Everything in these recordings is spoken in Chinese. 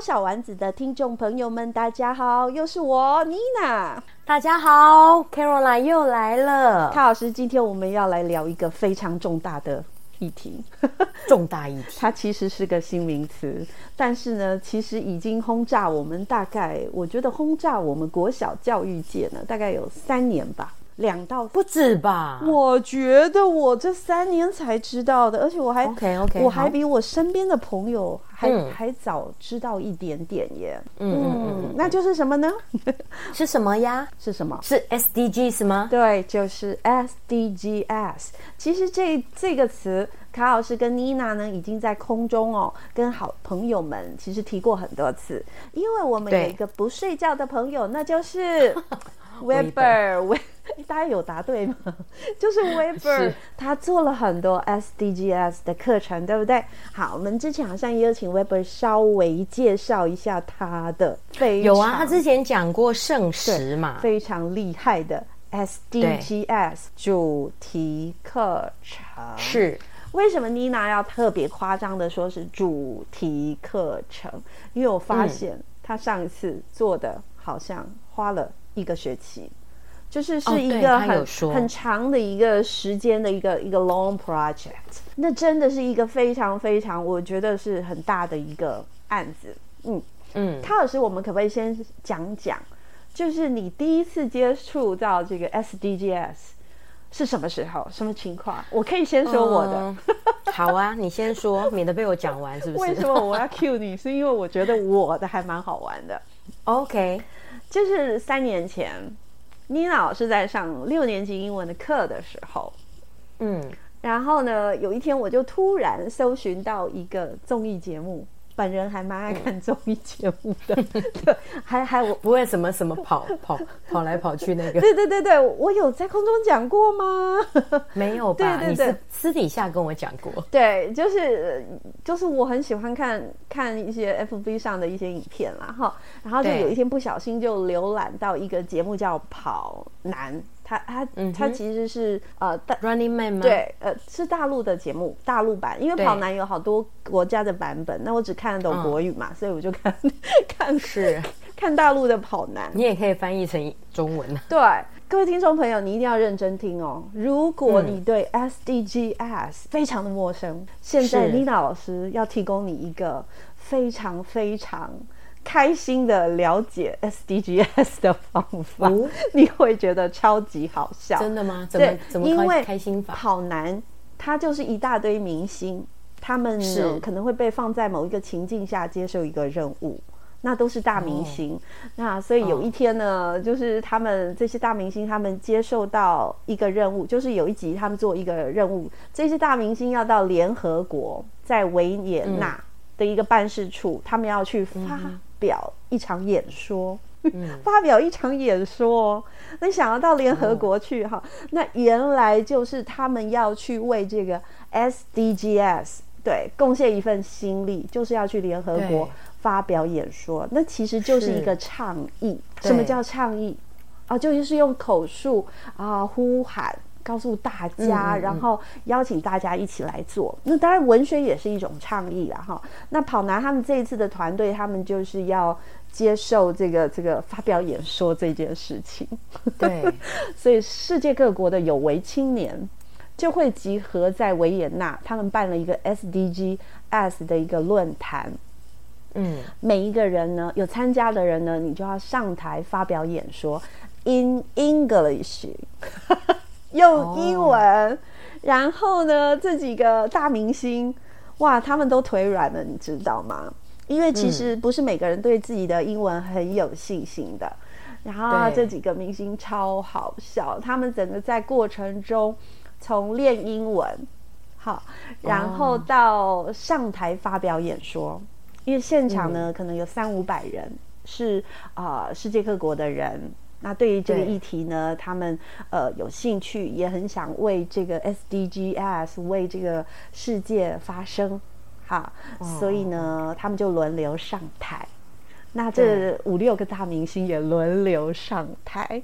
小丸子的听众朋友们，大家好，又是我妮娜。大家好，Caroline 又来了。卡老师，今天我们要来聊一个非常重大的议题。重大议题，它其实是个新名词，但是呢，其实已经轰炸我们大概，我觉得轰炸我们国小教育界呢，大概有三年吧。两到不止吧？我觉得我这三年才知道的，而且我还 OK OK，我还比我身边的朋友还、嗯、还早知道一点点耶。嗯嗯嗯，嗯，那就是什么呢？是什么呀？是什么？是 SDGs 吗？对，就是 SDGs。其实这这个词，卡老师跟妮娜呢，已经在空中哦，跟好朋友们其实提过很多次，因为我们有一个不睡觉的朋友，那就是 Weber。大家有答对吗？就是 Weber，他做了很多 SDGs 的课程，对不对？好，我们之前好像也有请 Weber 稍微介绍一下他的。有啊，他之前讲过圣食嘛，非常厉害的 SDGs 主题课程。是，为什么妮娜要特别夸张的说是主题课程？因为我发现他上一次做的好像花了一个学期。就是是一个很、哦、很长的一个时间的一个一个 long project，那真的是一个非常非常，我觉得是很大的一个案子。嗯嗯，卡老师，我们可不可以先讲讲，就是你第一次接触到这个 SDGs 是什么时候，什么情况？我可以先说我的。嗯、好啊，你先说，免得被我讲完，是不是？为什么我要 cue 你？是因为我觉得我的还蛮好玩的。OK，就是三年前。妮娜老师在上六年级英文的课的时候，嗯，然后呢，有一天我就突然搜寻到一个综艺节目。本人还蛮爱看综艺节目的，对，还还我不会什么什么跑 跑跑来跑去那个。对对对对，我有在空中讲过吗？没有吧？对对对，你私私底下跟我讲过。对，就是就是我很喜欢看看一些 FB 上的一些影片啦，哈，然后就有一天不小心就浏览到一个节目叫《跑男》。他他他其实是呃大 Running Man 吗？对，呃是大陆的节目，大陆版。因为跑男有好多国家的版本，那我只看得懂国语嘛，嗯、所以我就看 看是 看大陆的跑男。你也可以翻译成中文啊。对，各位听众朋友，你一定要认真听哦。如果你对 SDGs 非常的陌生，嗯、现在 Nina 老师要提供你一个非常非常。开心的了解 SDGs 的方法，哦，你会觉得超级好笑。真的吗？怎么对怎么，因为开心法？跑男他就是一大堆明星，他们是可能会被放在某一个情境下接受一个任务，那都是大明星。哦、那所以有一天呢，哦，就是他们这些大明星，他们接受到一个任务，就是有一集他们做一个任务，这些大明星要到联合国在维也纳的一个办事处，嗯、他们要去发。嗯表一场演说，嗯、发表一场演说。那想要到联合国去哈、哦？那原来就是他们要去为这个 SDGs 对贡献一份心力，就是要去联合国发表演说，那其实就是一个倡议。什么叫倡议？啊，就是用口述啊呼喊，告诉大家，嗯嗯嗯，然后邀请大家一起来做。那当然，文学也是一种倡议了哈。那跑男他们这一次的团队，他们就是要接受这个这个发表演说这件事情。对，所以世界各国的有为青年就会集合在维也纳，他们办了一个 SDGs 的一个论坛。嗯，每一个人呢，有参加的人呢，你就要上台发表演说，in English，用英文。Oh. 然后呢，这几个大明星，哇，他们都腿软了，你知道吗？因为其实不是每个人对自己的英文很有信心的。然后这几个明星超好笑，他们整个在过程中从练英文，好，然后到上台发表演说。Oh. 因为现场呢，嗯、可能有三五百人，是啊、呃，世界各国的人。那对于这个议题呢，他们呃有兴趣，也很想为这个 SDGs 为这个世界发声，哈。哦、所以呢，他们就轮流上台。那这五六个大明星也轮流上台，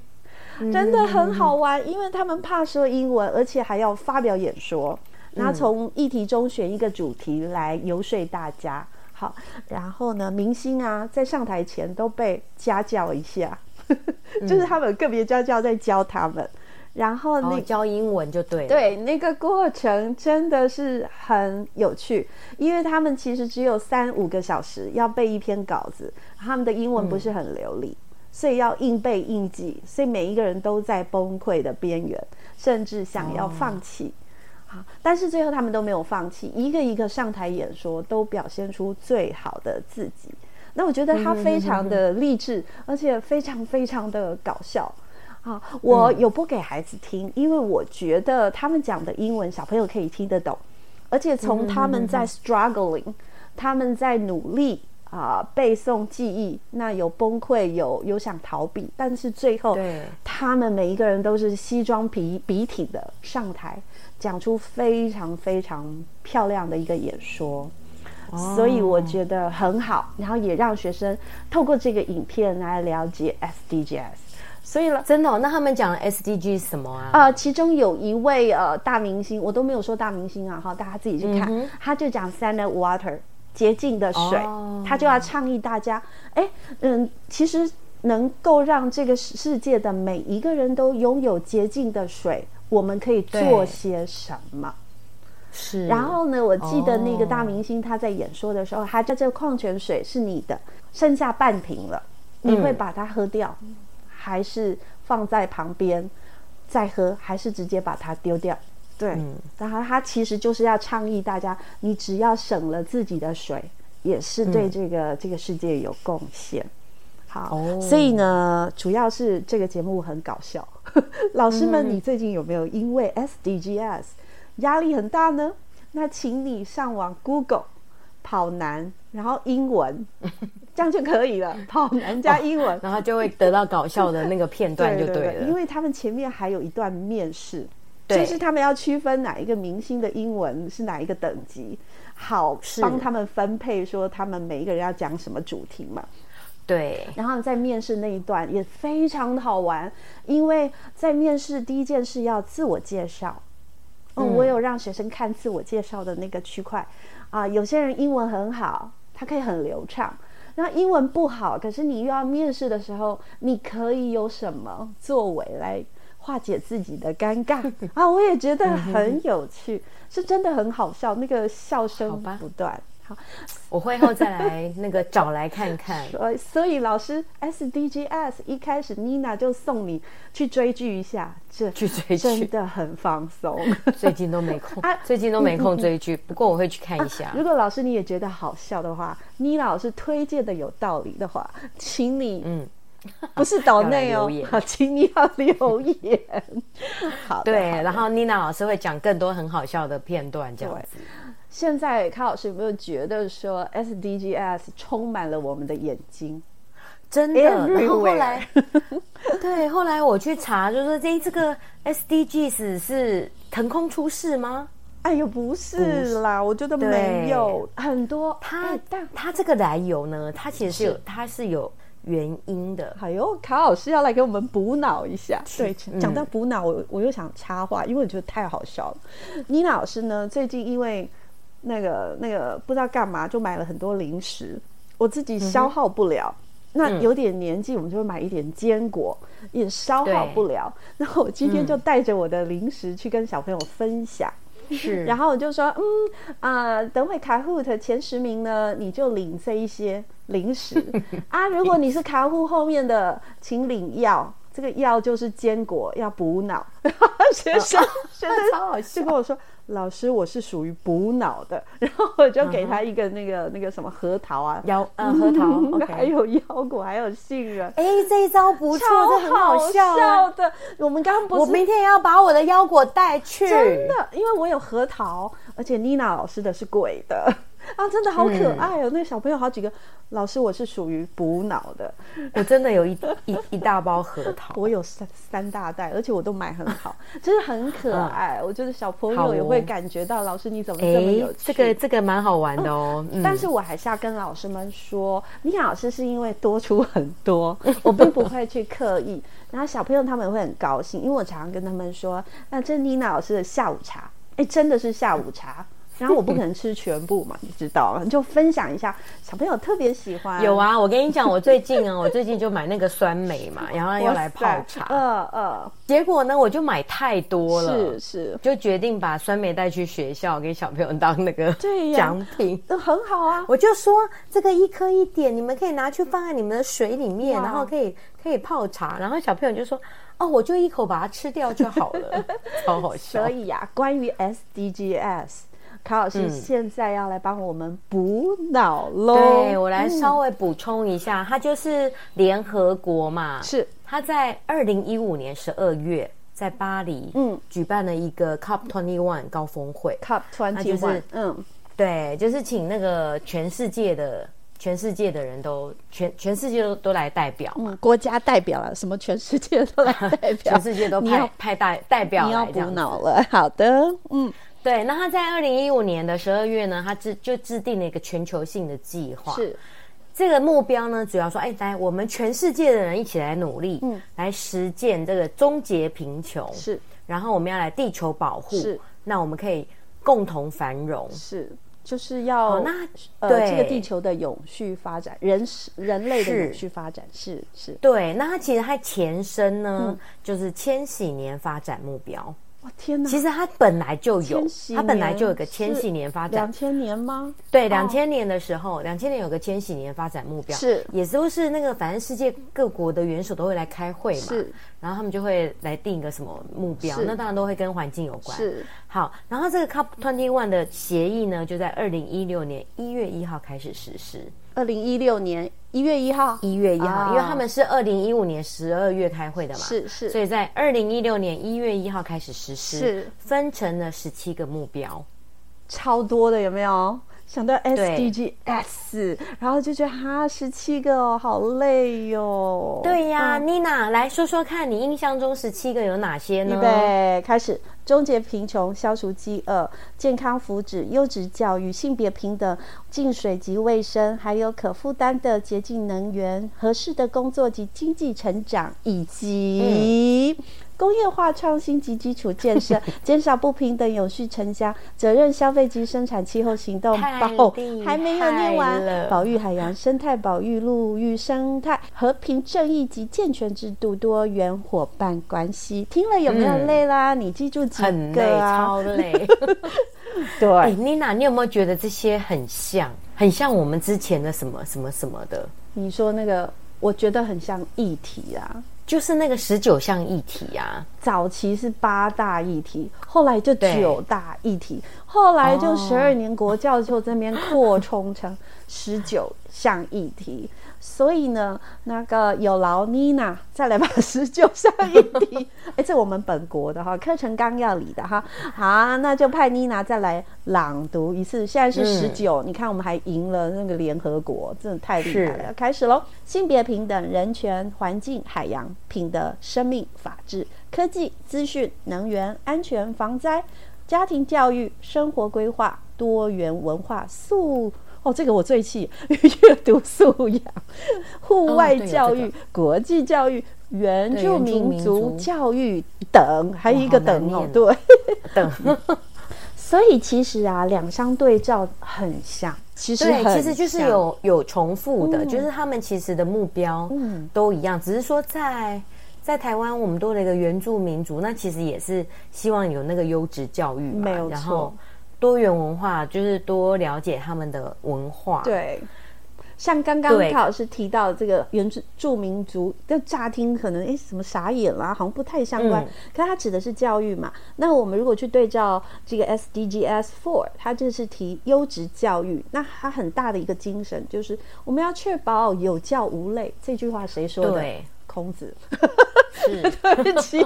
真的很好玩，嗯、因为他们怕说英文，而且还要发表演说。那从议题中选一个主题来游说大家。好，然后呢，明星啊，在上台前都被家教一下，就是他们个别家教在教他们，嗯、然后那、哦、教英文就对了，对，那个过程真的是很有趣，因为他们其实只有三五个小时要背一篇稿子，他们的英文不是很流利，嗯、所以要硬背硬记，所以每一个人都在崩溃的边缘，甚至想要放弃。哦但是最后他们都没有放弃，一个一个上台演说，都表现出最好的自己。那我觉得他非常的励志，而且非常非常的搞笑。啊，我有播给孩子听，因为我觉得他们讲的英文小朋友可以听得懂，而且从他们在 struggling，他们在努力啊背诵记忆，那有崩溃，有有想逃避，但是最后他们每一个人都是西装笔笔挺的上台。讲出非常非常漂亮的一个演说，哦、所以我觉得很好，然后也让学生透过这个影片来了解 SDGs。所以了，真的、哦，那他们讲的 SDG 是什么啊？呃，其中有一位呃大明星，我都没有说大明星啊，哈，大家自己去看，嗯、他就讲 Standard Water 洁净的水，哦、他就要倡议大家，哎，嗯，其实能够让这个世界的每一个人都拥有洁净的水。我们可以做些什么？是。然后呢，我记得那个大明星他在演说的时候，他在这个矿泉水是你的，剩下半瓶了，你会把它喝掉，嗯、还是放在旁边再喝，还是直接把它丢掉？对。嗯、然后他其实就是要倡议大家，你只要省了自己的水，也是对这个、嗯、这个世界有贡献。好，哦、所以呢，主要是这个节目很搞笑。老师们，你最近有没有因为 SDGs 压力很大呢？那请你上网 Google 跑男，然后英文，这样就可以了。跑男加英文，哦，然后就会得到搞笑的那个片段，就对了。对对对，因为他们前面还有一段面试，对就是他们要区分哪一个明星的英文是哪一个等级，好帮他们分配说他们每一个人要讲什么主题嘛。对，然后在面试那一段也非常的好玩，因为在面试第一件事要自我介绍。嗯，我有让学生看自我介绍的那个区块啊，有些人英文很好，他可以很流畅，那英文不好，可是你又要面试的时候，你可以有什么作为来化解自己的尴尬 啊？我也觉得很有趣，是真的很好笑，那个笑声不断。好，我会后再来那个找来看看。所所以老师 SDGs 一开始妮娜就送你去追剧一下，这去追剧真的很放松。最近都没空，啊、最近都没空追剧。不过我会去看一下。啊、如果老师你也觉得好笑的话，妮娜老师推荐的有道理的话，请你嗯，不是岛内哦，好，请你要留言。好，对，然后妮娜老师会讲更多很好笑的片段，这样子。现在，卡老师有没有觉得说 SDGs 充满了我们的眼睛？真的。然后后来，对，后来我去查，就是这这个 SDGs 是腾空出世吗？哎呦，不是啦，是我觉得没有很多。它但它这个来由呢，它其实是有，是它是有原因的。哎呦，卡老师要来给我们补脑一下。对，讲到补脑，我我又想插话，因为我觉得太好笑了。妮娜老师呢，最近因为那个那个不知道干嘛，就买了很多零食，我自己消耗不了。嗯那有点年纪，我们就会买一点坚果，也消耗不了。然后我今天就带着我的零食去跟小朋友分享，是。然后我就说，嗯啊，等会卡户的前十名呢，你就领这一些零食 啊。如果你是卡户后面的，请领药。这个药就是坚果，要补脑。学生 学生超好笑，就跟我说。老师，我是属于补脑的，然后我就给他一个那个、uh. 那个什么核桃啊，腰嗯核桃，okay. 还有腰果，还有杏仁。哎，这一招不错，这很好笑的。我们刚刚不是，我明天也要把我的腰果带去，真的，因为我有核桃，而且妮娜老师的是贵的。啊，真的好可爱哦！嗯、那个小朋友好几个，老师，我是属于补脑的。我真的有一一一大包核桃，我有三三大袋，而且我都买很好，真的很可爱。嗯、我觉得小朋友也会感觉到，老师你怎么这么有趣？这个这个蛮好玩的哦。但是我还是要跟老师们说，妮娜老师是因为多出很多，我并不会去刻意。然后小朋友他们会很高兴，因为我常常跟他们说，那这是妮娜老师的下午茶，哎，真的是下午茶。然后我不可能吃全部嘛，你知道，就分享一下，小朋友特别喜欢。有啊，我跟你讲，我最近啊，我最近就买那个酸梅嘛，然后要来泡茶。嗯嗯。结果呢，我就买太多了，是是，就决定把酸梅带去学校给小朋友当那个奖品，都很好啊。我就说这个一颗一点，你们可以拿去放在你们的水里面，然后可以可以泡茶。然后小朋友就说：“哦，我就一口把它吃掉就好了。”超好笑。所以呀，关于 SDGs。卡老师现在要来帮我们补脑喽。对，我来稍微补充一下，它就是联合国嘛，是他在二零一五年十二月在巴黎嗯举办了一个 COP twenty one 高峰会，COP twenty one 嗯，对，就是请那个全世界的全世界的人都全全世界都都来代表嘛，国家代表了什么？全世界都来代表，全世界都派派代代表，你要补脑了。好的，嗯。对，那他在二零一五年的十二月呢，他制就制定了一个全球性的计划。是，这个目标呢，主要说，哎，来，我们全世界的人一起来努力，嗯，来实践这个终结贫穷。是，然后我们要来地球保护。是，那我们可以共同繁荣。是，就是要、哦、那呃，对这个地球的永续发展，人人类的永续发展是是。是对，那它其实它前身呢，嗯、就是千禧年发展目标。天哪！其实它本来就有，它本来就有个千禧年发展。两千年吗？对，两千年的时候，两千年有个千禧年发展目标，是也都是那个，反正世界各国的元首都会来开会嘛，是，然后他们就会来定一个什么目标，那当然都会跟环境有关。是，好，然后这个 COP Twenty One 的协议呢，就在二零一六年一月一号开始实施。二零一六年一月一号，一月一号，因为他们是二零一五年十二月开会的嘛，是是，所以在二零一六年一月一号开始实施，是。分成了十七个目标，超多的有没有？想到 SDGs，然后就觉得哈，十七个哦，好累哟、哦。对呀，妮娜、嗯、来说说看你印象中十七个有哪些呢？预备开始，终结贫穷，消除饥饿，健康福祉，优质教育，性别平等，净水及卫生，还有可负担的洁净能源，合适的工作及经济成长，以及。嗯工业化创新及基础建设，减少不平等，有序城乡，责任消费及生产，气候行动包，还没有念完。保育海洋生态，保育陆域生态，和平正义及健全制度，多元伙伴关系。听了有没有累啦？嗯、你记住几个啊？很累，超累。对，欸、妮娜，你有没有觉得这些很像，很像我们之前的什么什么什么的？你说那个，我觉得很像议题啊。就是那个十九项议题啊，早期是八大议题，后来就九大议题，后来就十二年国教就这边扩充成十九项议题。所以呢，那个有劳妮娜再来把 十九项议题，哎，这我们本国的哈课程纲要里的哈，好，那就派妮娜再来朗读一次。现在是十九，嗯，你看我们还赢了那个联合国，真的太厉害了。是开始喽，性别平等、人权、环境、海洋、品德、生命、法治、科技、资讯、能源、安全、防灾。家庭教育、生活规划、多元文化素哦，这个我最气，阅读素养、户外教育、哦这个、国际教育、原住民族教育等，还有一个等哦，对，等。所以其实啊，两相对照很像，其实对，其实就是有有重复的、嗯，就是他们其实的目标都一样，嗯、只是说在在台湾我们多了一个原住民族，那其实也是希望有那个优质教育嘛，没有错，然后多元文化就是多了解他们的文化，对。像刚刚卡老师提到这个原住民族，那乍听可能哎什么傻眼啦，好像不太相关。嗯、可是它指的是教育嘛？那我们如果去对照这个 SDGs Four，它就是提优质教育。那它很大的一个精神就是我们要确保有教无类。这句话谁说的？对，孔子。是 对不起，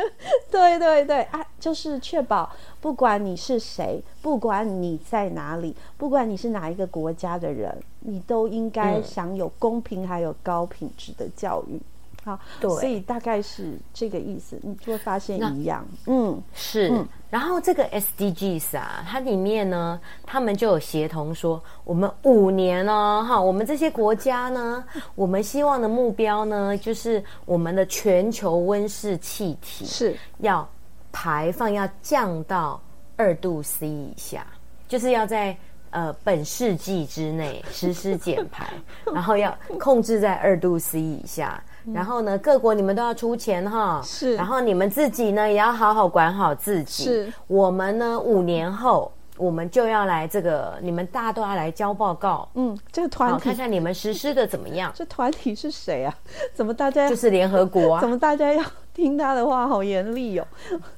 对对对啊，就是确保不管你是谁，不管你在哪里，不管你是哪一个国家的人，你都应该享有公平还有高品质的教育。好，对，所以大概是这个意思，你就会发现一样，嗯，是。嗯然后这个 SDGs 啊，它里面呢，他们就有协同说，我们五年哦，哈，我们这些国家呢，我们希望的目标呢，就是我们的全球温室气体是要排放要降到二度 C 以下，就是要在呃本世纪之内实施减排，然后要控制在二度 C 以下。然后呢，各国你们都要出钱哈，是。然后你们自己呢，也要好好管好自己。是。我们呢，五年后我们就要来这个，你们大家都要来交报告。嗯，这个团体看看你们实施的怎么样？这团体是谁啊？怎么大家就是联合国啊？怎么大家要？听他的话好严厉哦，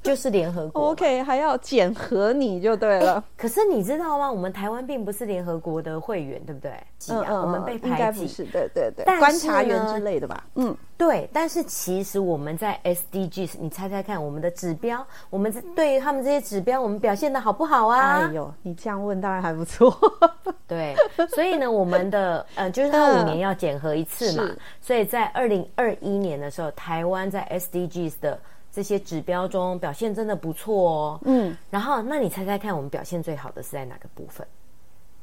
就是联合国。OK，还要检核你就对了。可是你知道吗？我们台湾并不是联合国的会员，对不对？嗯嗯，我们被排挤，应该不是，对对对，观察员之类的吧？嗯，对。但是其实我们在 SDGs，你猜猜看，我们的指标，我们对于他们这些指标，我们表现的好不好啊？哎呦，你这样问当然还不错。对，所以呢，我们的呃，就是他五年要检核一次嘛，所以在二零二一年的时候，台湾在 SD。的这些指标中表现真的不错哦，嗯，然后那你猜猜看，我们表现最好的是在哪个部分？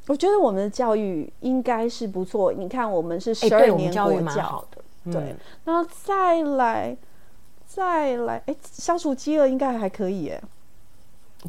我觉得我们的教育应该是不错。你看，我们是十二年国教，欸、对，蛮好的，嗯、对。然后再来，再来，哎，消除饥饿应该还可以，哎。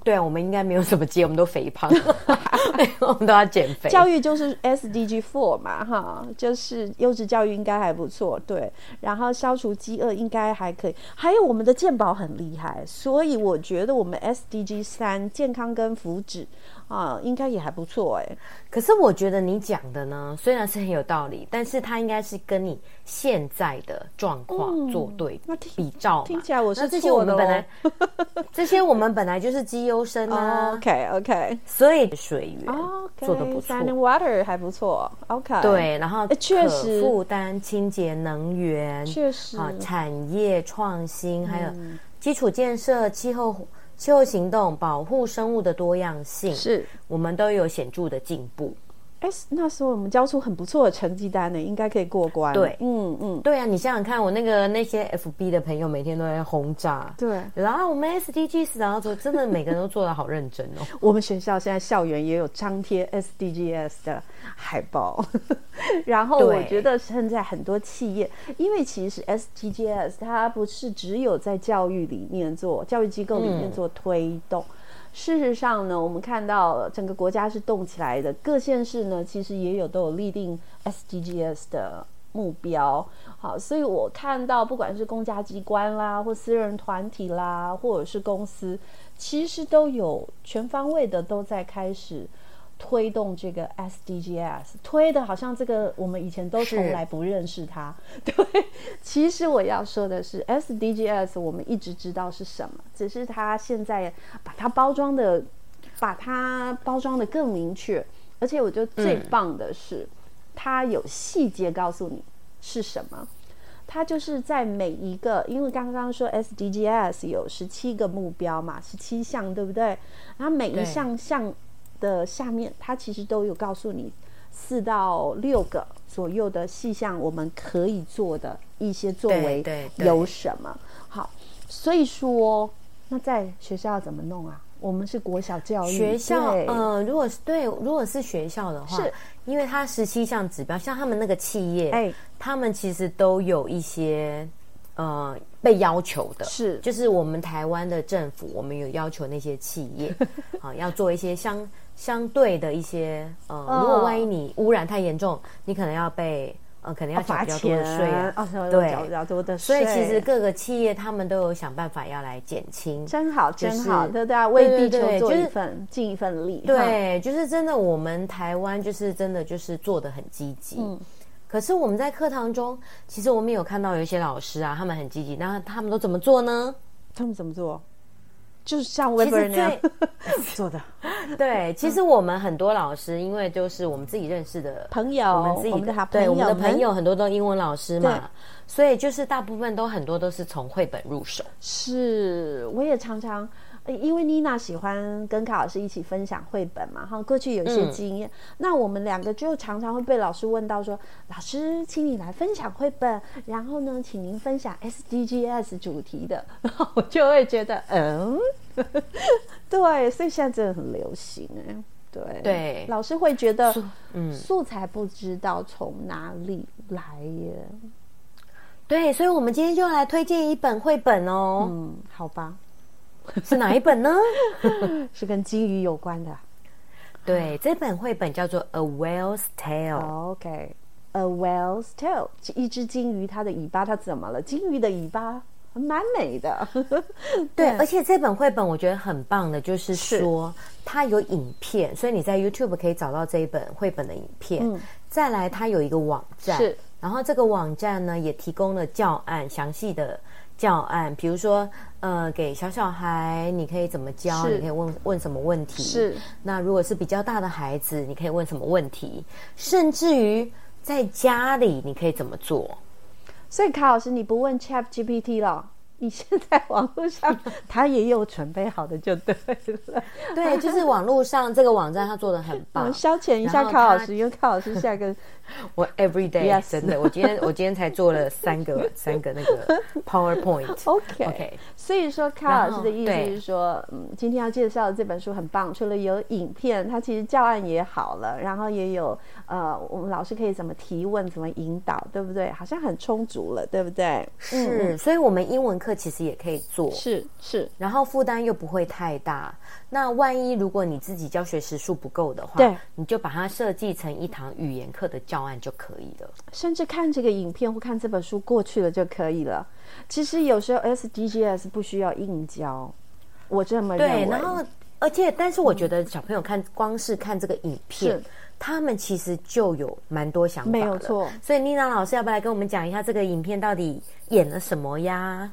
对啊，我们应该没有什么接，我们都肥胖，我们都要减肥。教育就是 SDG Four 嘛，哈，就是优质教育应该还不错，对。然后消除饥饿应该还可以，还有我们的健保很厉害，所以我觉得我们 SDG 三健康跟福祉。啊，应该也还不错哎。可是我觉得你讲的呢，虽然是很有道理，但是它应该是跟你现在的状况做对比照嘛。听起来我是错的。这些我们本来，这些我们本来就是绩优生啊。OK OK，所以水源做的不错 and Water 还不错。OK，对，然后确实负担清洁能源，确实啊，产业创新，还有基础建设、气候。气候行动保护生物的多样性，是我们都有显著的进步。哎，那时候我们交出很不错的成绩单呢，应该可以过关。对，嗯嗯，对啊，你想想看，我那个那些 FB 的朋友每天都在轰炸，对，然后我们 SDGs，然后做真的每个人都做的好认真哦。我们学校现在校园也有张贴 SDGs 的海报，然后我觉得现在很多企业，因为其实 SDGs 它不是只有在教育里面做，教育机构里面做推动。嗯事实上呢，我们看到整个国家是动起来的，各县市呢其实也有都有立定 SDGs 的目标。好，所以我看到不管是公家机关啦，或私人团体啦，或者是公司，其实都有全方位的都在开始。推动这个 SDGs，推的好像这个我们以前都从来不认识它。对，其实我要说的是 SDGs，我们一直知道是什么，只是它现在把它包装的，把它包装的更明确。而且我觉得最棒的是，嗯、它有细节告诉你是什么。它就是在每一个，因为刚刚说 SDGs 有十七个目标嘛，十七项，对不对？然后每一项项。的下面，它其实都有告诉你四到六个左右的细项，我们可以做的一些作为有什么？好，所以说，那在学校要怎么弄啊？我们是国小教育学校，呃，如果是对，如果是学校的话，是因为它十七项指标，像他们那个企业，哎，他们其实都有一些呃被要求的，是，就是我们台湾的政府，我们有要求那些企业 啊，要做一些相相对的一些呃，如果万一你污染太严重，你可能要被。呃，可能要缴比较多的税啊，哦、对，缴比较多的税。所以其实各个企业他们都有想办法要来减轻，真好，真好，对对啊，为地球做一份，尽一份力。对，就是真的，我们台湾就是真的就是做的很积极。嗯，可是我们在课堂中，其实我们有看到有一些老师啊，他们很积极，那他们都怎么做呢？他们怎么做？就是像微博那样 做的，对。其实我们很多老师，因为就是我们自己认识的朋友，我们自己的对我们的朋友很多都英文老师嘛，所以就是大部分都很多都是从绘本入手。是，我也常常。因为妮娜喜欢跟卡老师一起分享绘本嘛，哈，过去有一些经验。嗯、那我们两个就常常会被老师问到说：“老师，请你来分享绘本，然后呢，请您分享 SDGs 主题的。”然后我就会觉得，嗯，对，所以现在真的很流行哎，对对，老师会觉得，嗯，素材不知道从哪里来耶。对，所以我们今天就来推荐一本绘本哦。嗯，好吧。是哪一本呢？是跟金鱼有关的。对，这本绘本叫做《A Whale's Tail》。OK，A Whale's Tail，一只金鱼，它的尾巴它怎么了？金鱼的尾巴蛮美的。对，而且这本绘本我觉得很棒的，就是说它有影片，所以你在 YouTube 可以找到这一本绘本的影片。再来，它有一个网站，是，然后这个网站呢也提供了教案，详细的。教案，比如说，呃，给小小孩，你可以怎么教？你可以问问什么问题？是。那如果是比较大的孩子，你可以问什么问题？甚至于在家里，你可以怎么做？所以，卡老师，你不问 ChatGPT 了？你现在网络上，他也有准备好的，就对了。对，就是网络上这个网站，他做的很棒。消遣一下卡老师，因为卡老师下个 我 every day. 真的，我今天我今天才做了三个三个那个 PowerPoint。OK OK。所以说，卡老师的意思是说，嗯，今天要介绍的这本书很棒，除了有影片，它其实教案也好了，然后也有呃，我们老师可以怎么提问，怎么引导，对不对？好像很充足了，对不对？是，所以我们英文课。其实也可以做，是是，然后负担又不会太大。那万一如果你自己教学时数不够的话，对，你就把它设计成一堂语言课的教案就可以了。甚至看这个影片或看这本书过去了就可以了。其实有时候 SDGs 不需要硬教，我这么认为。对，然后而且，但是我觉得小朋友看、嗯、光是看这个影片。他们其实就有蛮多想法，没有错。所以妮娜老师要不要来跟我们讲一下这个影片到底演了什么呀？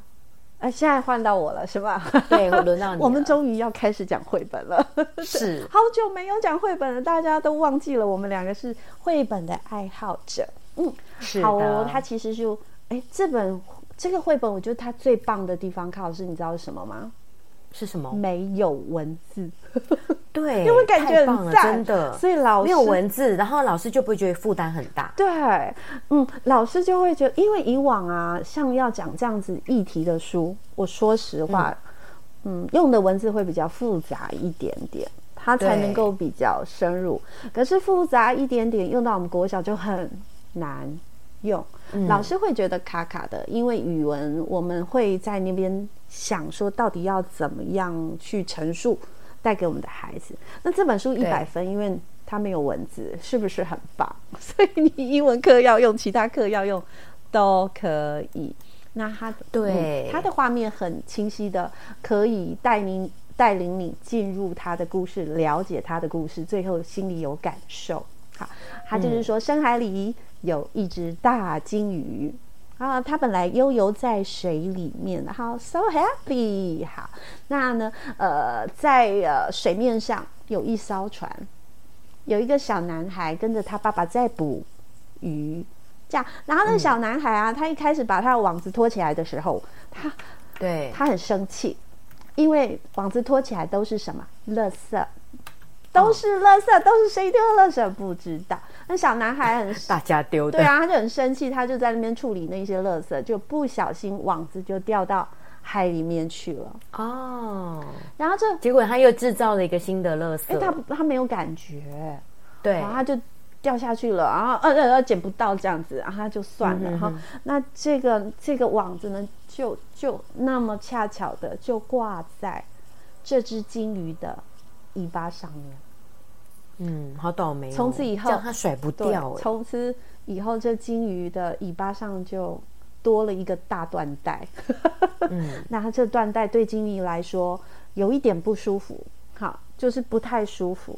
哎，现在换到我了，是吧？对我，轮到你。我们终于要开始讲绘本了，是 好久没有讲绘本了，大家都忘记了，我们两个是绘本的爱好者。嗯，是好哦。它其实就，哎，这本这个绘本，我觉得它最棒的地方，卡老师，你知道是什么吗？是什么？没有文字，对，因为感觉很赞，真的。所以老师没有文字，然后老师就不会觉得负担很大。对，嗯，老师就会觉得，因为以往啊，像要讲这样子议题的书，我说实话，嗯，嗯，用的文字会比较复杂一点点，它才能够比较深入。可是复杂一点点，用到我们国小就很难用，嗯、老师会觉得卡卡的，因为语文我们会在那边。想说到底要怎么样去陈述，带给我们的孩子。那这本书一百分，因为它没有文字，是不是很棒？所以你英文课要用，其他课要用都可以。那它对、嗯、它的画面很清晰的，可以带你带领你进入他的故事，了解他的故事，最后心里有感受。好，他就是说，深海里有一只大金鱼。啊，它本来悠游在水里面，好，so happy。好，那呢，呃，在呃水面上有一艘船，有一个小男孩跟着他爸爸在捕鱼，这样。然后那个小男孩啊，嗯、他一开始把他的网子拖起来的时候，他对他很生气，因为网子拖起来都是什么？垃圾。都是垃圾，都是谁丢的垃圾？不知道。那小男孩很大家丢的，对啊，他就很生气，他就在那边处理那些垃圾，就不小心网子就掉到海里面去了。哦，然后这结果他又制造了一个新的垃圾，哎，他他没有感觉，对，然后他就掉下去了，然后呃呃呃捡不到这样子，然后他就算了。然后那这个这个网子呢，就就那么恰巧的就挂在这只金鱼的尾巴上面。嗯，好倒霉。从此以后，它甩不掉。从此以后，这金鱼的尾巴上就多了一个大缎带。嗯，那它这缎带对金鱼来说有一点不舒服，好，就是不太舒服。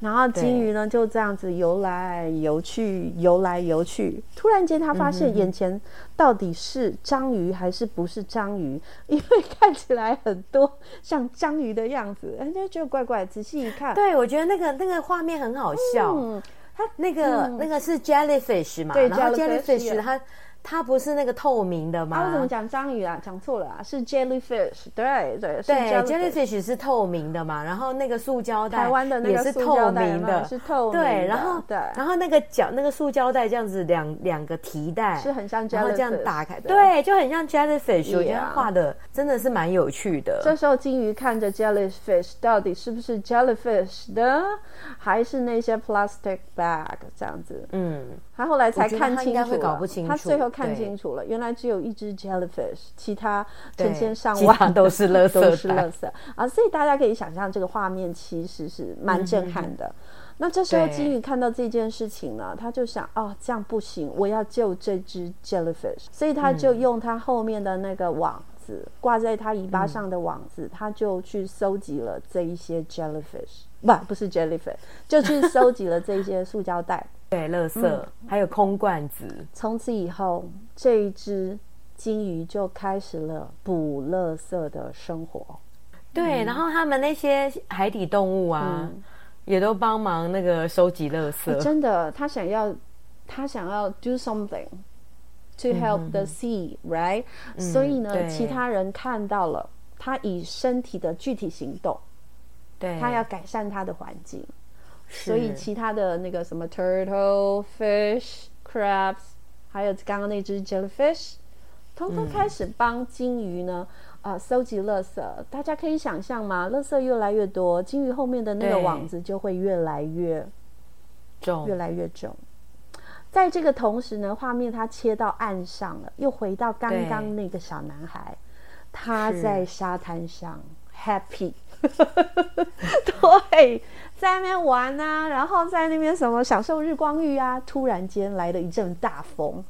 然后金鱼呢就这样子游来游去，游来游去。突然间，他发现眼前到底是章鱼还是不是章鱼？因为看起来很多像章鱼的样子，人家就怪怪。仔细一看，对，我觉得那个那个画面很好笑。嗯，它那个、嗯、那个是 jellyfish 嘛？对，然后 jellyfish 它。它不是那个透明的吗？啊、我怎么讲章鱼啊？讲错了啊，是 jellyfish。对对对，jellyfish 是透明的嘛？然后那个塑胶袋，台湾的那个也是透明的，是透明的。对，然后对，然后那个角那个塑胶袋这样子两两个提袋是很像 jellyfish，然后这样打开，对，就很像 jellyfish。我觉得画的真的是蛮有趣的。这时候金鱼看着 jellyfish，到底是不是 jellyfish 的，还是那些 plastic bag 这样子？嗯，他后来才看清楚，会搞不清楚，他最后。看清楚了，原来只有一只 jellyfish，其他成千上万都是 垃圾，都是垃圾啊！所以大家可以想象，这个画面其实是蛮震撼的。嗯、那这时候金鱼看到这件事情呢，他就想：哦，这样不行，我要救这只 jellyfish。所以他就用他后面的那个网子挂在他尾巴上的网子，嗯、他就去搜集了这一些 jellyfish，不，不是 jellyfish，就去搜集了这一些塑胶袋。对，垃圾、嗯、还有空罐子。从此以后，这一只金鱼就开始了捕垃圾的生活。对，嗯、然后他们那些海底动物啊，嗯、也都帮忙那个收集垃圾。欸、真的，他想要，他想要 do something to help the sea，right？、嗯、所以呢，嗯、其他人看到了他以身体的具体行动，对，他要改善他的环境。所以其他的那个什么 turtle、fish、crabs，还有刚刚那只 jellyfish，通通开始帮金鱼呢啊、嗯呃、收集垃圾。大家可以想象吗？垃圾越来越多，金鱼后面的那个网子就会越来越重，越来越重。在这个同时呢，画面它切到岸上了，又回到刚刚那个小男孩，他在沙滩上 happy。对，在那边玩啊，然后在那边什么享受日光浴啊。突然间来了一阵大风，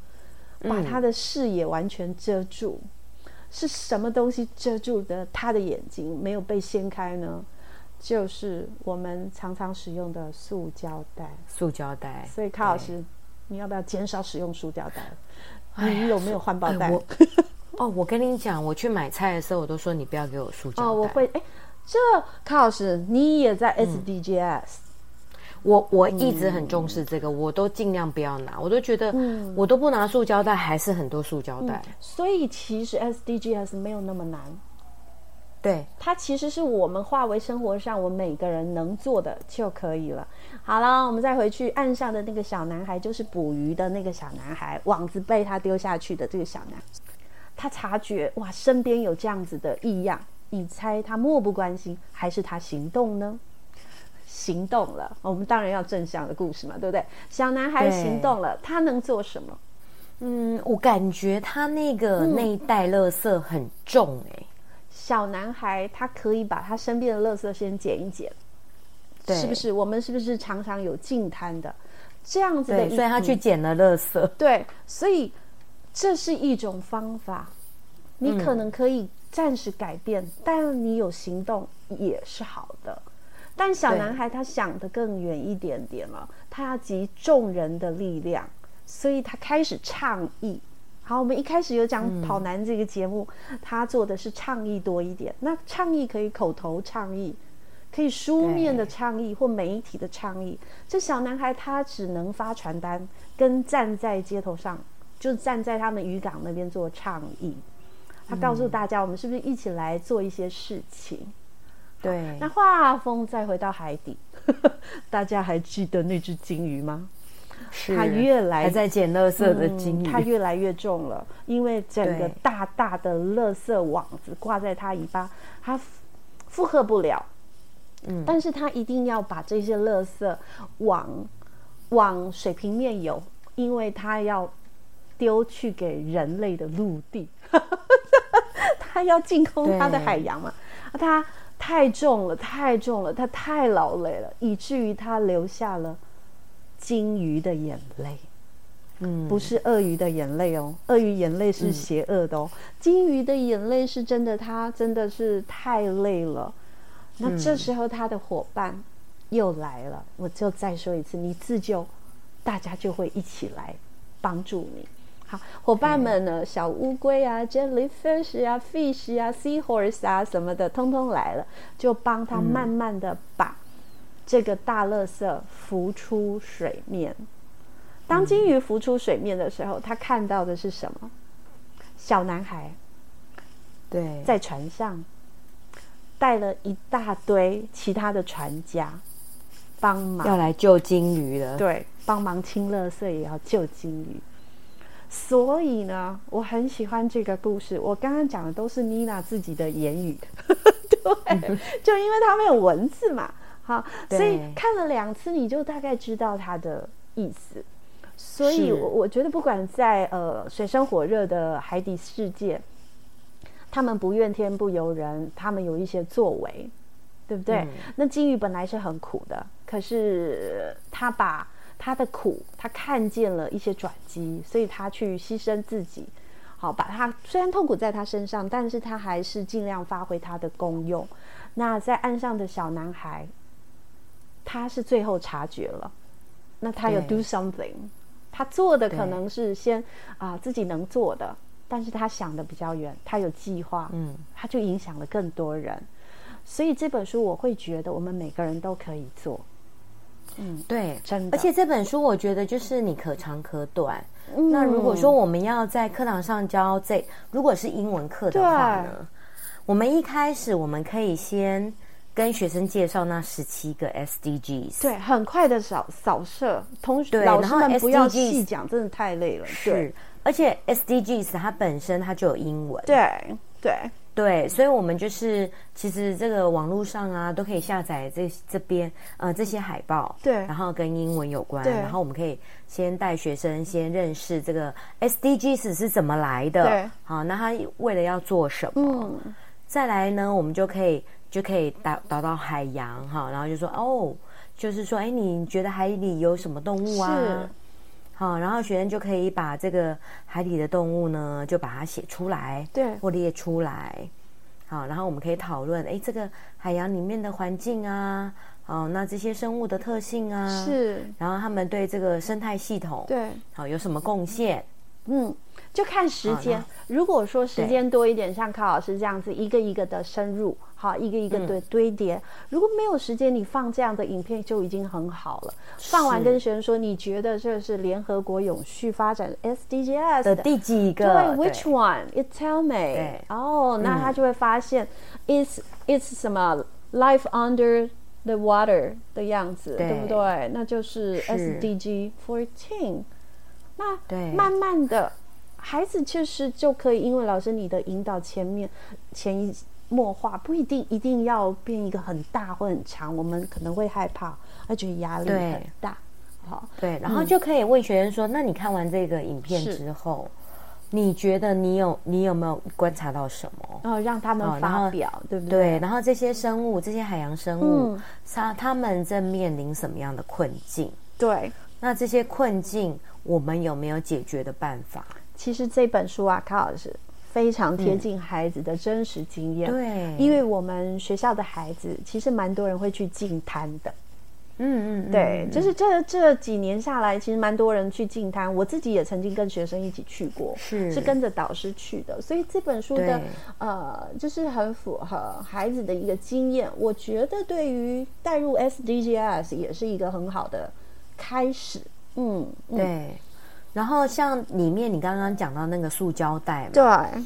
把他的视野完全遮住。嗯、是什么东西遮住的他的眼睛，没有被掀开呢？就是我们常常使用的塑胶袋。塑胶袋。所以，卡老师，你要不要减少使用塑胶袋？你有没有环保袋？哦，我跟你讲，我去买菜的时候，我都说你不要给我塑胶袋。哦，我会哎。这卡老师，你也在 SDGs？、嗯、我我一直很重视这个，嗯、我都尽量不要拿，我都觉得我都不拿塑胶袋，还是很多塑胶袋、嗯。所以其实 SDGs 没有那么难，对，它其实是我们化为生活上我们每个人能做的就可以了。好了，我们再回去岸上的那个小男孩，就是捕鱼的那个小男孩，网子被他丢下去的这个小男孩，他察觉哇，身边有这样子的异样。你猜他漠不关心，还是他行动呢？行动了，我们当然要正向的故事嘛，对不对？小男孩行动了，他能做什么？嗯，我感觉他那个那一袋垃圾很重哎、欸。小男孩他可以把他身边的垃圾先捡一捡，对，是不是？我们是不是常常有净滩的这样子的？对，所以他去捡了垃圾。对，所以这是一种方法，你可能可以、嗯。暂时改变，但你有行动也是好的。但小男孩他想得更远一点点了，他要集众人的力量，所以他开始倡议。好，我们一开始有讲跑男这个节目，嗯、他做的是倡议多一点。那倡议可以口头倡议，可以书面的倡议或媒体的倡议。这小男孩他只能发传单，跟站在街头上，就站在他们渔港那边做倡议。他告诉大家，我们是不是一起来做一些事情？嗯、对。那画风再回到海底，大家还记得那只鲸鱼吗？它越来还在捡垃圾的金鱼，它越来越重了，因为整个大大的垃圾网子挂在它尾巴，它负荷不了。嗯，但是它一定要把这些垃圾往往水平面游，因为它要丢去给人类的陆地，它要进攻他的海洋嘛，他。太重了，太重了，他太劳累了，以至于他流下了鲸鱼的眼泪。嗯，不是鳄鱼的眼泪哦，鳄鱼眼泪是邪恶的哦，鲸、嗯、鱼的眼泪是真的，他真的是太累了。那这时候他的伙伴又来了，嗯、我就再说一次，你自救，大家就会一起来帮助你。好，伙伴们呢？小乌龟啊，jellyfish 啊，fish 啊，seahorse 啊，什么的，通通来了，就帮他慢慢的把这个大垃圾浮出水面。当金鱼浮出水面的时候，他看到的是什么？小男孩，对，在船上带了一大堆其他的船家帮忙，要来救金鱼了。对，帮忙清垃圾，也要救金鱼。所以呢，我很喜欢这个故事。我刚刚讲的都是妮娜自己的言语，对，就因为它没有文字嘛，好，所以看了两次，你就大概知道它的意思。所以，我我觉得不管在呃水深火热的海底世界，他们不怨天不尤人，他们有一些作为，对不对？嗯、那金鱼本来是很苦的，可是他把。他的苦，他看见了一些转机，所以他去牺牲自己，好，把他虽然痛苦在他身上，但是他还是尽量发挥他的功用。那在岸上的小男孩，他是最后察觉了，那他有 do something，他做的可能是先啊、呃、自己能做的，但是他想的比较远，他有计划，嗯，他就影响了更多人。所以这本书我会觉得，我们每个人都可以做。嗯，对，真的。而且这本书我觉得就是你可长可短。嗯、那如果说我们要在课堂上教这，如果是英文课的话呢，我们一开始我们可以先跟学生介绍那十七个 SDGs。对，很快的扫扫射，同学老师们不要细讲，真的太累了。是，而且 SDGs 它本身它就有英文。对对。对，所以，我们就是其实这个网络上啊，都可以下载这这边呃这些海报，对，然后跟英文有关，然后我们可以先带学生先认识这个 SDGs 是怎么来的，对，好，那他为了要做什么？嗯，再来呢，我们就可以就可以导导到海洋哈，然后就说哦，就是说，哎，你觉得海里有什么动物啊？是。好，然后学生就可以把这个海底的动物呢，就把它写出来，对，或列出来。好，然后我们可以讨论，哎，这个海洋里面的环境啊，哦，那这些生物的特性啊，是，然后他们对这个生态系统，对，好，有什么贡献？嗯。就看时间，如果说时间多一点，像康老师这样子，一个一个的深入，好，一个一个的堆叠。如果没有时间，你放这样的影片就已经很好了。放完跟学生说，你觉得这是联合国永续发展 SDGs 的第几个？对，Which one？You tell me。哦，那他就会发现，It's It's 什么 Life under the water 的样子，对不对？那就是 SDG fourteen。那对，慢慢的。孩子确实就可以，因为老师你的引导前面潜移默化，不一定一定要变一个很大或很长，我们可能会害怕，而觉得压力很大。好，对，然后就可以问学生说：“嗯、那你看完这个影片之后，你觉得你有你有没有观察到什么？然后让他们发表，对不对？对，然后这些生物，这些海洋生物，它、嗯、他们正面临什么样的困境？对，那这些困境，我们有没有解决的办法？”其实这本书啊，卡老师非常贴近孩子的真实经验。嗯、对，因为我们学校的孩子其实蛮多人会去进摊的。嗯嗯，对，就是这这几年下来，其实蛮多人去进摊。我自己也曾经跟学生一起去过，是是跟着导师去的。所以这本书的呃，就是很符合孩子的一个经验。我觉得对于带入 SDGs 也是一个很好的开始。嗯，嗯对。然后像里面你刚刚讲到那个塑胶袋嘛，对，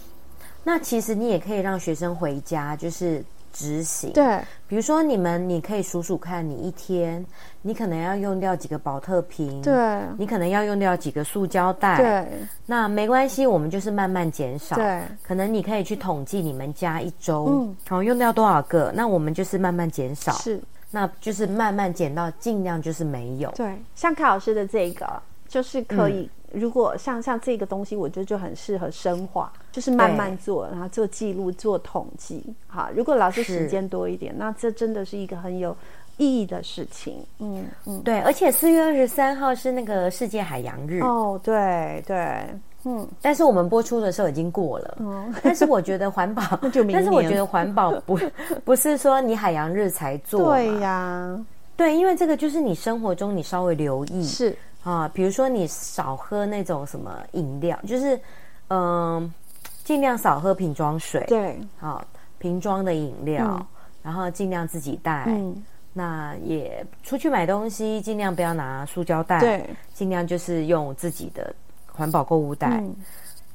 那其实你也可以让学生回家，就是执行。对，比如说你们，你可以数数看，你一天你可能要用掉几个保特瓶，对，你可能要用掉几个塑胶袋，对。那没关系，我们就是慢慢减少。对，可能你可以去统计你们家一周，嗯，好用掉多少个，那我们就是慢慢减少。是，那就是慢慢减到尽量就是没有。对，像凯老师的这个。就是可以，嗯、如果像像这个东西，我觉得就很适合深化，就是慢慢做，然后做记录、做统计。好，如果老师时间多一点，那这真的是一个很有意义的事情。嗯嗯，对，而且四月二十三号是那个世界海洋日。哦，对对，嗯，但是我们播出的时候已经过了。嗯，但是我觉得环保，但是我觉得环保不 不是说你海洋日才做。对呀，对，因为这个就是你生活中你稍微留意是。啊，比如说你少喝那种什么饮料，就是嗯，尽量少喝瓶装水。对，好，瓶装的饮料，嗯、然后尽量自己带。嗯，那也出去买东西，尽量不要拿塑胶袋。对，尽量就是用自己的环保购物袋。嗯、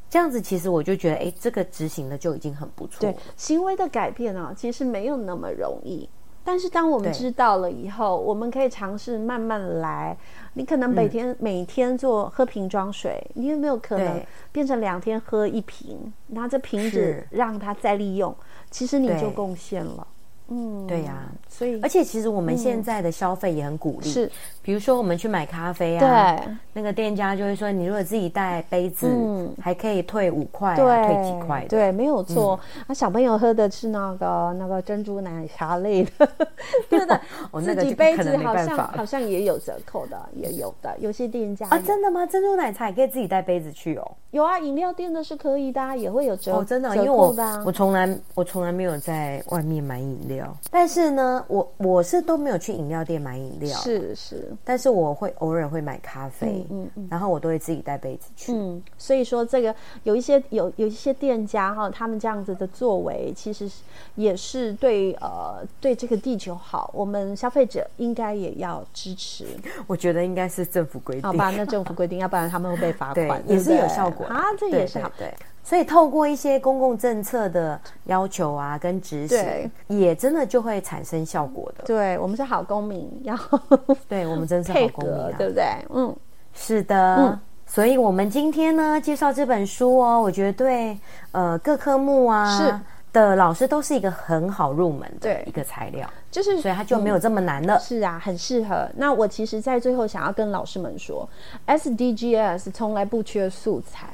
这样子其实我就觉得，哎，这个执行的就已经很不错。对，行为的改变啊，其实没有那么容易。但是当我们知道了以后，我们可以尝试慢慢来。你可能每天、嗯、每天做喝瓶装水，你有没有可能变成两天喝一瓶？拿着瓶子让它再利用，其实你就贡献了。嗯，对呀、啊，所以而且其实我们现在的消费也很鼓励，是，比如说我们去买咖啡啊，对，那个店家就会说，你如果自己带杯子，嗯，还可以退五块、啊，对，退几块，对，没有错。嗯、啊，小朋友喝的是那个那个珍珠奶茶类的，真的，哦、自己杯子好像好像也有折扣的，也有的，有些店家啊，真的吗？珍珠奶茶也可以自己带杯子去哦？有啊，饮料店的是可以的、啊，也会有折扣、真的，因为我我从来我从来没有在外面买饮料。但是呢，我我是都没有去饮料店买饮料，是是，但是我会偶尔会买咖啡，嗯然后我都会自己带杯子去，嗯，所以说这个有一些有有一些店家哈，他们这样子的作为，其实也是对呃对这个地球好，我们消费者应该也要支持。我觉得应该是政府规定，好吧？那政府规定，要不然他们会被罚款，也是有效果啊，这也是好，对。所以透过一些公共政策的要求啊，跟执行，也真的就会产生效果的。对，我们是好公民，要 对我们真是好公民啊，对不对？嗯，是的。嗯，所以我们今天呢，介绍这本书哦，我觉得对呃各科目啊是的老师都是一个很好入门的一个材料，就是所以它就没有这么难了。嗯，是啊，很适合。那我其实，在最后想要跟老师们说，SDGs 从来不缺素材。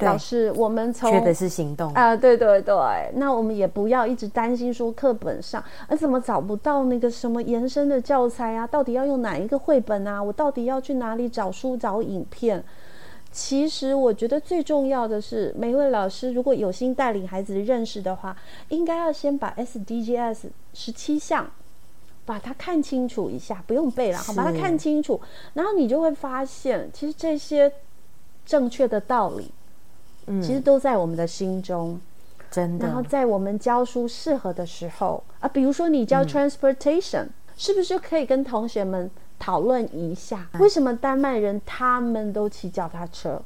老师，我们从缺的是行动啊，对对对，那我们也不要一直担心说课本上，呃，怎么找不到那个什么延伸的教材啊？到底要用哪一个绘本啊？我到底要去哪里找书找影片？其实我觉得最重要的是，每一位老师如果有心带领孩子认识的话，应该要先把 SDGs 十七项把它看清楚一下，不用背了，好，把它看清楚，然后你就会发现，其实这些正确的道理。其实都在我们的心中，真的。然后在我们教书适合的时候啊，比如说你教 transportation，嗯，是不是就可以跟同学们讨论一下，为什么丹麦人他们都骑脚踏车，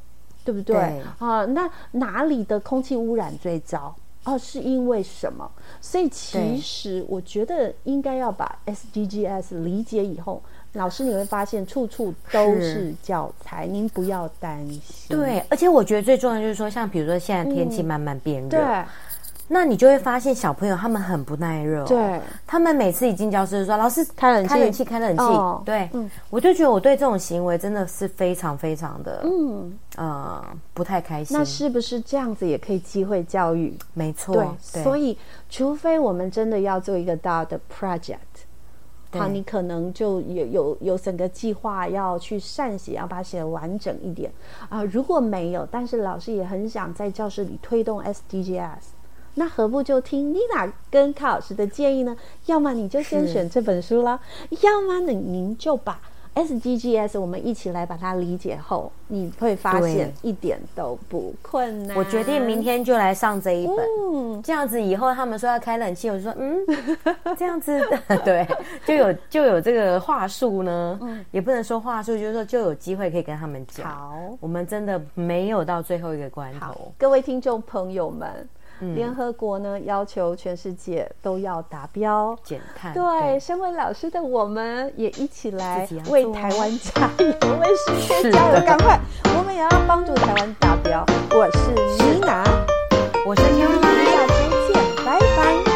对不对？对啊，那哪里的空气污染最糟？哦，是因为什么？所以其实我觉得应该要把 SDGs 理解以后。老师，你会发现处处都是教材，您不要担心。对，而且我觉得最重要的就是说，像比如说现在天气慢慢变热，嗯、对，那你就会发现小朋友他们很不耐热、哦，对，他们每次一进教室就说：“老师开冷气，开冷气，开冷气。哦”对，嗯，我就觉得我对这种行为真的是非常非常的，嗯呃，不太开心。那是不是这样子也可以机会教育？没错，对，对所以除非我们真的要做一个大的 project。好，你可能就有有有整个计划要去善写，要把它写得完整一点啊。如果没有，但是老师也很想在教室里推动 SDGs，那何不就听妮娜跟卡老师的建议呢？要么你就先选这本书啦，要么呢您就把。SDGs，我们一起来把它理解后，你会发现一点都不困难。我决定明天就来上这一本，嗯、这样子以后他们说要开冷气，我就说嗯，这样子 对，就有就有这个话术呢，嗯、也不能说话术，就是说就有机会可以跟他们讲。好，我们真的没有到最后一个关头。各位听众朋友们。联合国呢要求全世界都要达标。减碳对身为老师的我们也一起来为台湾加油为世界加油赶快。我们也要帮助台湾达标。我是妮娜。我是。妞妞下期见拜拜。